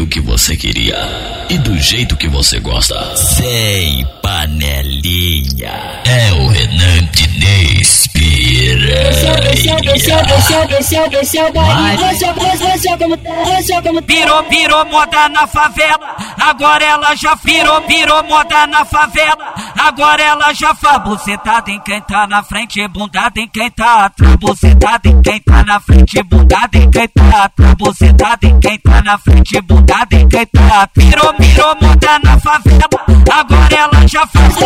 o que você queria e do jeito que você gosta. Sem panelinha. É o Renan Diniz Pirou, pirou moda na favela. Agora ela já virou, pirou moda na favela. Agora ela já faz bucetada em quem tá na frente, bundada em quem tá atrás. Bucetada em quem tá na frente, bundada em quem tá atrás. Bucetada em quem tá na frente, bundada em quem tá atrás. Virou, virou moda na favela. Agora ela já faz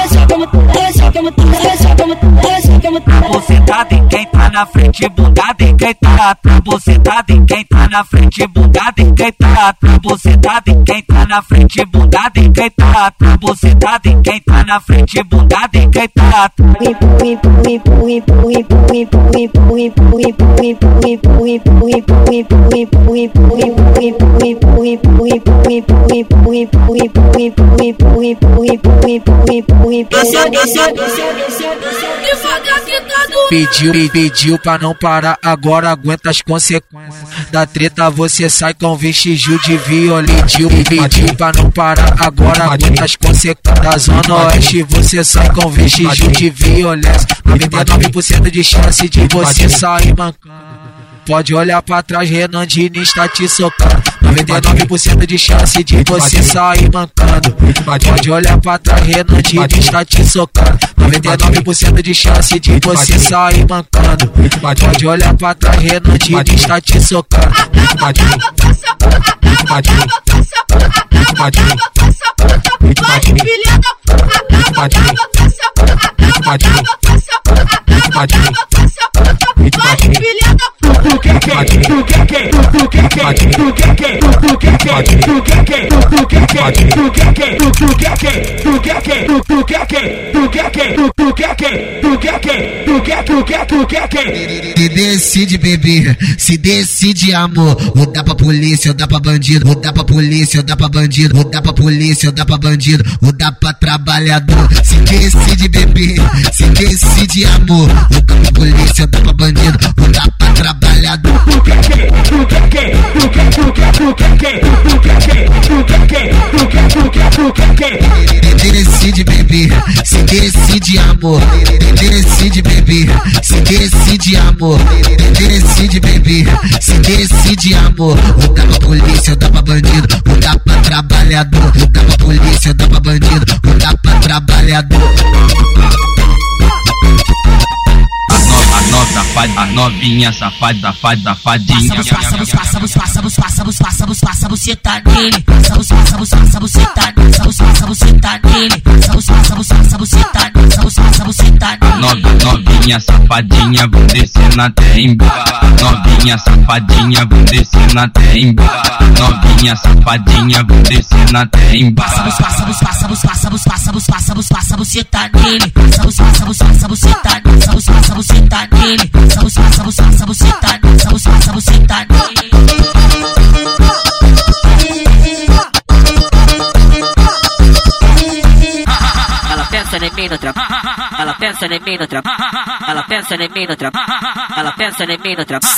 bucetada em quem tá na frente, bundada em quem tá atrás. Bucetada em quem tá na frente, bundada em quem tá atrás. Bucetada em quem tá na frente, bundada em quem tá atrás. Bucetada em quem tá na frente, bundada em quem tá atrás. Devagar tá. Pediu, pe- pediu pra não parar, agora aguenta as consequências. Da treta você sai com vestígio de violência. Pediu pra não parar, agora aguenta as consequências. Da zona oeste você sai com vestígio de violência. 99% de chance de você sair mancando. Pode olhar pra trás, Renan Diniz tá te socando. 99% de chance de você sair mancando. Pode olhar pra trás, Renan Diniz tá te socando. 99% de chance de você sair mancando. Pode olhar pra trás, Renan Diniz tá te socando. Acaba, acaba, acaba, vai, filha da puta, acaba, acaba, acaba, Tu quer quem? Tu quer quem? Tu quer quem? Tu quer quem? Tu quer quem? Tu quer quem? Tu quer quem? Tu quer quem? Tu quer quem? Tu quer quem? Tu quer tu quer tu quer quem? Se decide, bebê, se decide, amor. Ou dá pra polícia, ou dá pra bandido. Ou dá pra polícia, ou dá pra bandido. Ou dá pra polícia, ou dá pra bandido. Ou dá pra trabalhador. Se decide, bebê, se decide, amor. Ou dá pra polícia, ou dá pra bandido. Você decide, bebê, se decide, amor. Você decide, bebê, se decide, amor. Você decide, bebê, se decide, amor. Vou dar polícia, eu dá bandido. o dar trabalhador. O dar polícia, eu dá bandido. o dar trabalhador. novinha, safado, safado, safadinha. Passamos, passamos, passamos, passamos, passamos, passamos, cê tá nele. Passamos, passamos, passamos, cê tá nele. Passamos, passamos, cê tá nele. Passamos, passamos, passamos, cê tá nele. Passamos, passamos, cê tá nele novinha safadinha, vou descer na temba. Novinha safadinha, vou descer na temba. Novinha safadinha, vou descer na temba. Passa, passa, passa, passa, passa, passa, passa, passa, passa, buceta nele. Passa, passa, passa, passa, buceta nele. Passa, passa, buceta nele. Passa, passa, passa, buceta nele. Passa, passa, buceta nele. Ela pensa em mim no trabalho. Pensa em mim no trabalho. Ela pensa em mim no trabalho. Ela pensa em mim no trabalho.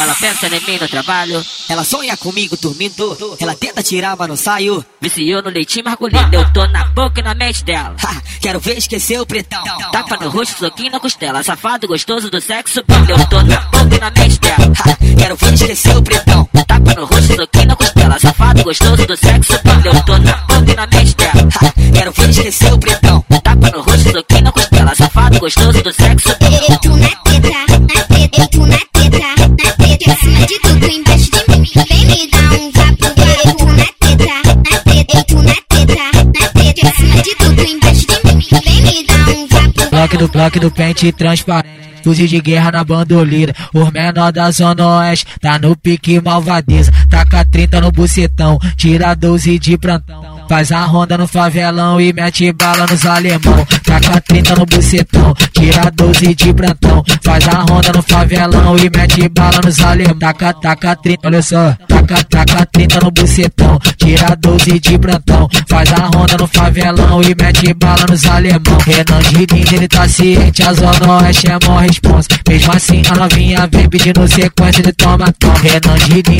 Ela pensa em mim no trabalho. Ela sonha comigo dormindo, ela tenta tirar, mas não saio. Viciou no leitinho margulhado. Eu tô na boca e na mente dela. Quero ver esquecer o pretão. Tapa no rosto, soquinho na costela. Safado gostoso do sexo. Eu tô na boca e na mente dela. Quero ver esquecer o pretão. Tapa no rosto, soquinho na costela. Safado gostoso do sexo. Eu tô na boca e na mente dela. Quero ver esquecer o pretão. Tapa no rosto, gostoso do sexo. Tô na teta, na teta, tô na teta, na teta, em cima de tudo, embaixo de mim. Vem me dar um vapo, tô na teta, na teta, tô na teta, na teta, em cima de tudo, embaixo de mim. Vem me dar um vapo. Bloque do bloque do pente transparente. Fuzil de guerra na bandoleira. Os menor da zona oeste. Tá no pique malvadeza. Taca 30 no bucetão. Tira 12 de plantão. Faz a ronda no favelão e mete bala nos alemão. Taca 30 no bucetão. Tira 12 de plantão. Faz a ronda no favelão e mete bala nos alemão. Taca, taca 30, olha só. Taca, taca 30 no bucetão. Tira 12 de plantão. Faz a ronda no favelão e mete bala nos alemão. Renan Girinho, ele tá ciente, a zona oeste é mó responsa. Mesmo assim, a novinha vem pedindo sequência de toma, toma. Renan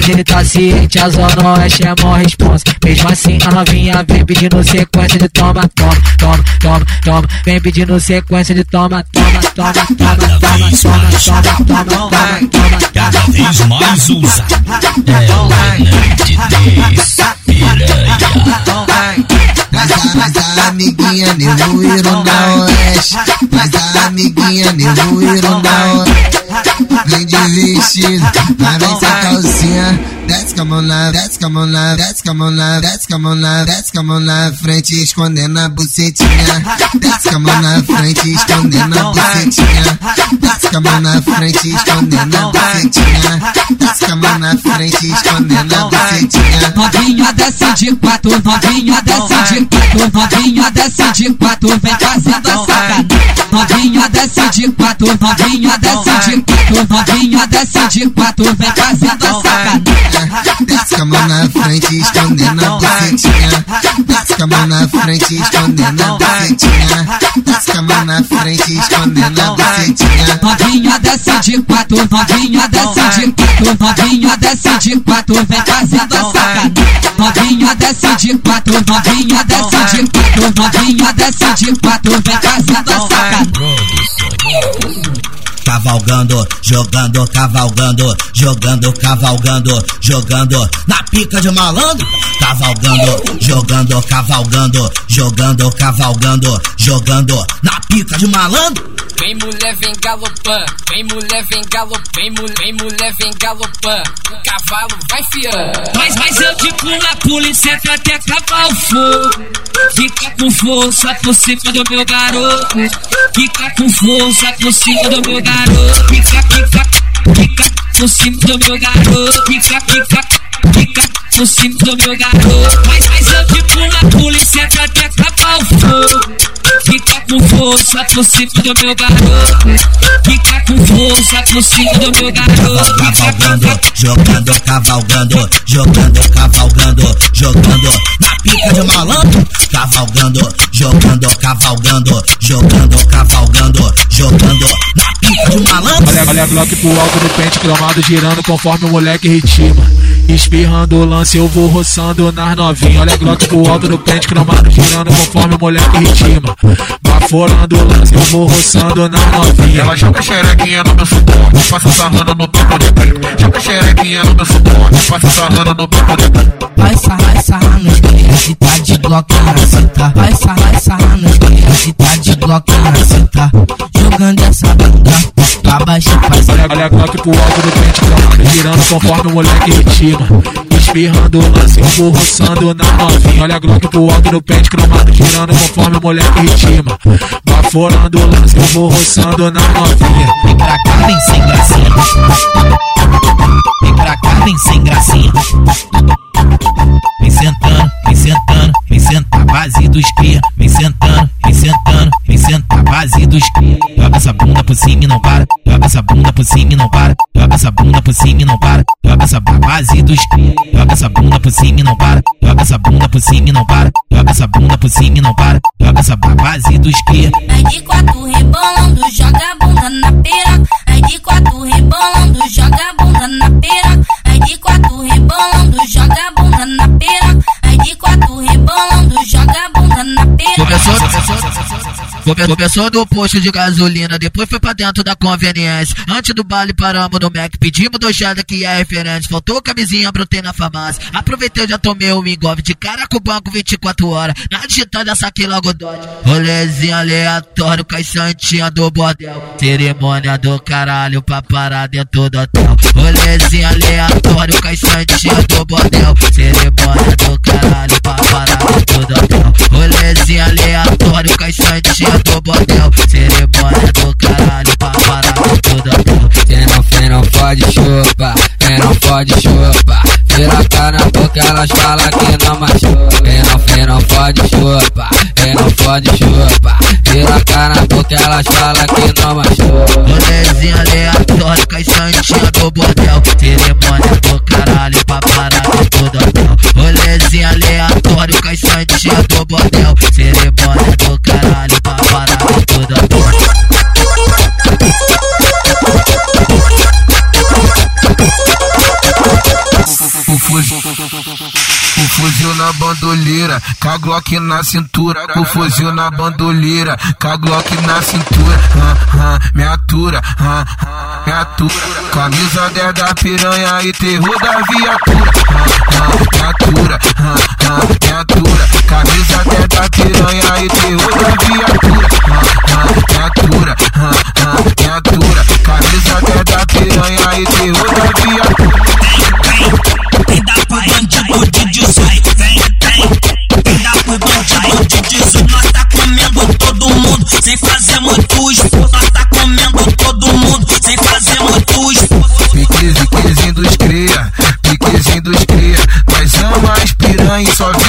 ele tá ciente, a zona oeste é mó responsa. Mesmo assim, a novinha vem pedindo sequência de toma, toma, toma, toma, toma. Vem pedindo sequência de toma, toma, toma, toma, toma, toma, toma, toma, toma, toma. Cada vez mais usa. É o Hernandes Piranha. Mas a, mas a amiguinha nem na Irundão Oeste Mas a amiguinha nem no Oeste Vem de vestido, mas vem sem calcinha Desce com a mão na, desce com a mão na, desce com a mão na, desce com a mão na, desce com a mão na frente, escondendo a bucetinha. Desce com a mão na frente, escondendo a bucetinha. Desce com a mão na frente, escondendo a bucetinha. Desce com a mão na frente, escondendo a bucetinha. Novinha desce de quatro, novinha desce de quatro, novinha desce de quatro, vem fazendo a sacanagem. Novinha desce de quatro, novinha desce de quatro, novinha desce de quatro, vem fazendo a sacanagem. Desce com a mão na frente, escondendo a bucetinha. Desce com a mão na frente, escondendo a bucetinha. Desce com a mão na frente, escondendo a bucetinha. Novinha desce de quatro, novinha desce de quatro, novinha desce de quatro, vem fazendo a sacanagem. Novinha desce de quatro, novinha desce de quatro, novinha desce de quatro, vem fazendo a sacanagem. Cavalgando, jogando, cavalgando, jogando, cavalgando, jogando na pica de malandro. Cavalgando, jogando, cavalgando, jogando, cavalgando, jogando na pica de malandro. Vem mulher, vem galopando, vem mulher, vem galopando, vem mulher, vem galopando. O cavalo vai fiando. Mas, mas eu fico na polícia até acabar o fogo. Fica com força por cima do meu garoto. Fica com força por cima do meu garoto. Fica, fica, fica por cima do meu garoto. Fica, fica, fica por cima do meu garoto. Mas, mas eu fico na polícia até acabar o fogo. Fica com força por cima do meu garoto. Fica com força por cima do meu garoto. Cavalgando, jogando, cavalgando, jogando, cavalgando, jogando na pica de malandro. Cavalgando, jogando, cavalgando, jogando, cavalgando, jogando na pica de malandro. Olha, olha Glock pro alto do pente cromado girando conforme o moleque ritima. Espirrando o lance, eu vou roçando nas novinhas. Olha Glock pro alto do pente cromado girando conforme o moleque ritima. Baforando o lance, eu vou roçando nas novinhas. Ela joga xerequinha no meu suporte, passa sarrando no topo de pé. Joga xerequinha no meu suporte, passa sarrando no topo de pé. Vai sarrar, sarrar nos guerreiros se tá de glock na cinta. Vai sarrar, sarrar nos guerreiros se tá de glock na cinta. Jogando essa bunda pra baixo faz Olha, olha Glock pro alto do pente girando conforme o moleque ritima. Espirrando lance, vou roçando na novinha. Olha Glock pro alto do pente cromado girando conforme o moleque ritima. Baforando lance, vou roçando na novinha. Vem pra cá, vem sem gracinha. Vem pra cá, vem sem gracinha. Vem sentando, vem sentando, vem sentar base dos cria. Vem sentando, vem sentando, vem sentar base dos cria. Por cima e não para. Joga essa bunda por cima e não para. Joga essa bunda por cima e não para. Joga essa base dos cria. Joga essa bunda por cima e não para. Joga essa bunda por cima e não para. Joga essa bunda por cima e não para. Joga essa base dos cria. Vai de quatro rebolando, joga a bunda na pera. Começou no posto de gasolina, depois foi pra dentro da conveniência. Antes do baile paramos no Mac, pedimos dochada que é referente. Faltou camisinha, brotei na farmácia. Aproveitei, já tomei um engolve de cara com o banco 24 horas. Na digital já saquei logo dote. Rolezinho aleatório com as santinhas do bordel. Cerimônia do caralho pra parar dentro do hotel. Rolezinho aleatório com as santinhas do bordel. Cerimônia do caralho pra parar dentro do hotel. Rolezinho aleatório com as santinhas do bordel. Cerimônia do caralho pra parar dentro do hotel. Quem não, quem não pode chupa, quem não pode chupa. Vira a cara na boca, elas falam que não machuca. Quem não, quem não pode chupa, quem não pode chupa. Vira a cara na boca, elas falam que não machuca. Com as santinhas do bordel. Cerimônia do caralho pra parar dentro do hotel. Rolezinho aleatório com novinha do bordel. Cerimônia do fuzil na bandoleira, com a Glock na cintura. O fuzil na bandoleira, com a Glock na cintura. Ah, ah, me atura, ah, ah, me atura. Camisa 10 da piranha e terror da viatura. Ah, ah, me atura, ah, ah, me atura. Camisa 10 da piranha e terror da viatura. Ah, ah, me atura, ah, ah, me atura. Camisa 10 da piranha e terror da viatura. estranho só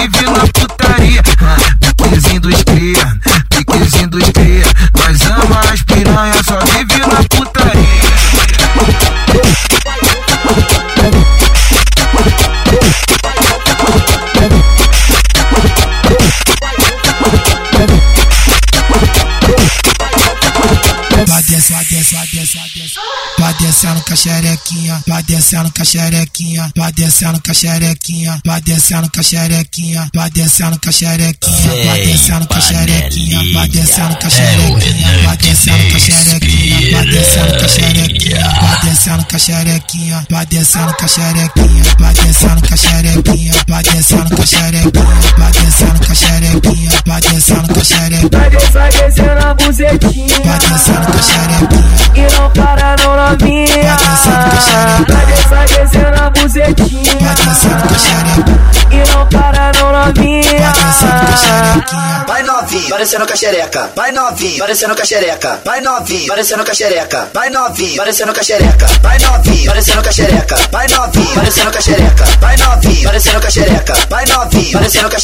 xerequinha, vai descendo com a xerequinha, vai descendo com a xerequinha, vai descendo com a xerequinha, vai descendo com a xerequinha, vai descendo com a xerequinha, vai descendo com a xerequinha, vai descendo com a xerequinha, vai descendo com a xerequinha, vai descendo com a xerequinha, vai descendo com a xerequinha, vai descendo com a xerequinha, vai descendo com a xerequinha, vai descendo com a xerequinha, vai descendo com a xerequinha. Vai descer, descendo a buzetinha. Vai descendo com a xerequinha. Vai descer, descendo a buzetinha. E não para não novinha. Vai novinho, parecendo com a xereca. Vai novinho, parecendo com a xereca. Vai novinho, parecendo com a xereca. Vai novinho, parecendo com a xereca. Vai novinho, parecendo com a xereca. Vai novinho, parecendo com a xereca. Vai novinho, parecendo com a xereca. Vai novinho, parecendo com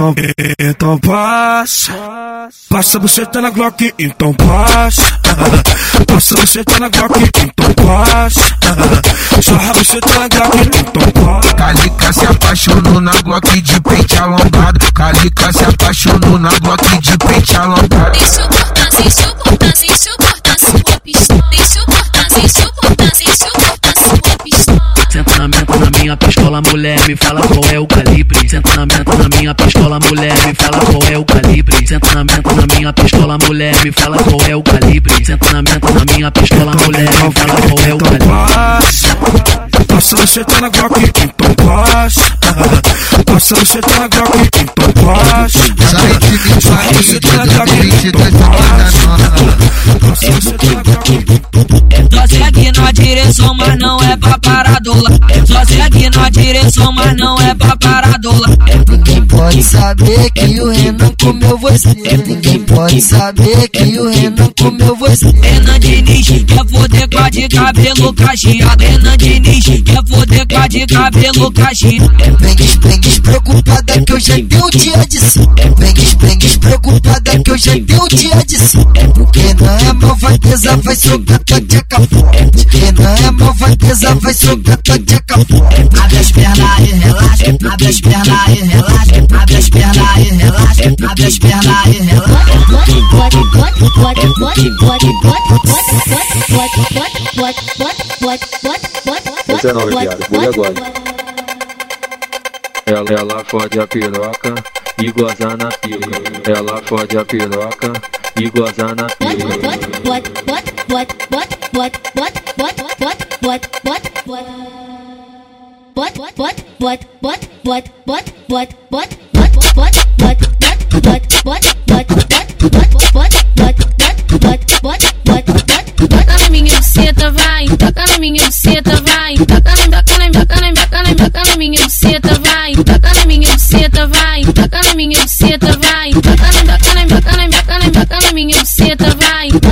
Então, então, então passa. Passa você tá na Glock, então passa. Passa você tá na Glock, então passa. Sarra você tá na Glock, então passa. Calica se apaixonou na Glock de pente alongado. Calica se apaixonou na Glock de pente alongado. Deixa eu cortar, deixa minha pistola, mulher, me fala qual é o calibre. Senta na menta na minha pistola, mulher, me fala qual é o calibre. Senta na menta na minha pistola, mulher, me fala qual é o calibre. Senta na menta na minha pistola, mulher, me fala qual é o calibre. Passa. Passa você tá na Glock, então passa. Passa você tá na Glock, então passa. Sai de mim, Sarra você tá na Glock, 22 então passa. Passa você tá na Glock. Só segue na direção, mas não é pra paradola. Só segue na direção, mas não é pra paradola. Ninguém pode saber que o Renan comeu você. Ninguém pode saber que o Renan comeu você. Renan Diniz quer foder com a de cabelo cacheado. Renan Diniz quer foder com a de cabelo cacheado. Vem vem despreocupada que eu já dei um dia de si. Vem vem despreocupada que eu já dei um dia de si. Porque não é malvadeza, vai sobrar tua tcheca. Porque não é malvadeza, vai sobrar tua tcheca. Abre as pernas e relaxa, abre as pernas e relaxa, abre as pernas e relaxa, abre as pernas e relaxa. Dezenove, viado, vou agora. Ela, ela fode a piroca e goza na pica. Ela fode a piroca e goza na pica. Taca na minha buceta, vai. Taca na minha buceta, vai. Taca na, taca na, taca na, taca na minha buceta, vai vai, toca na minha buceta, vai, toca na minha buceta, vai, toca na, toca na, toca na, toca na, toca na minha buceta, vai. Tá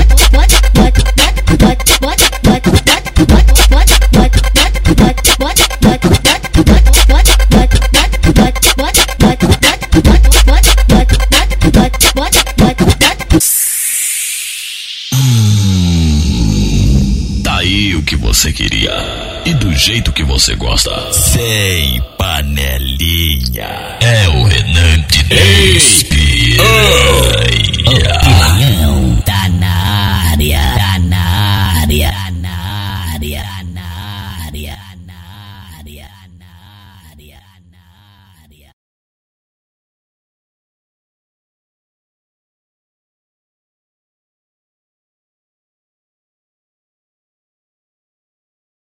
Daí o que você queria jeito que você gosta. Sem panelinha. É o Renan de Espírito Oh. Oh, tá na área, tá na área.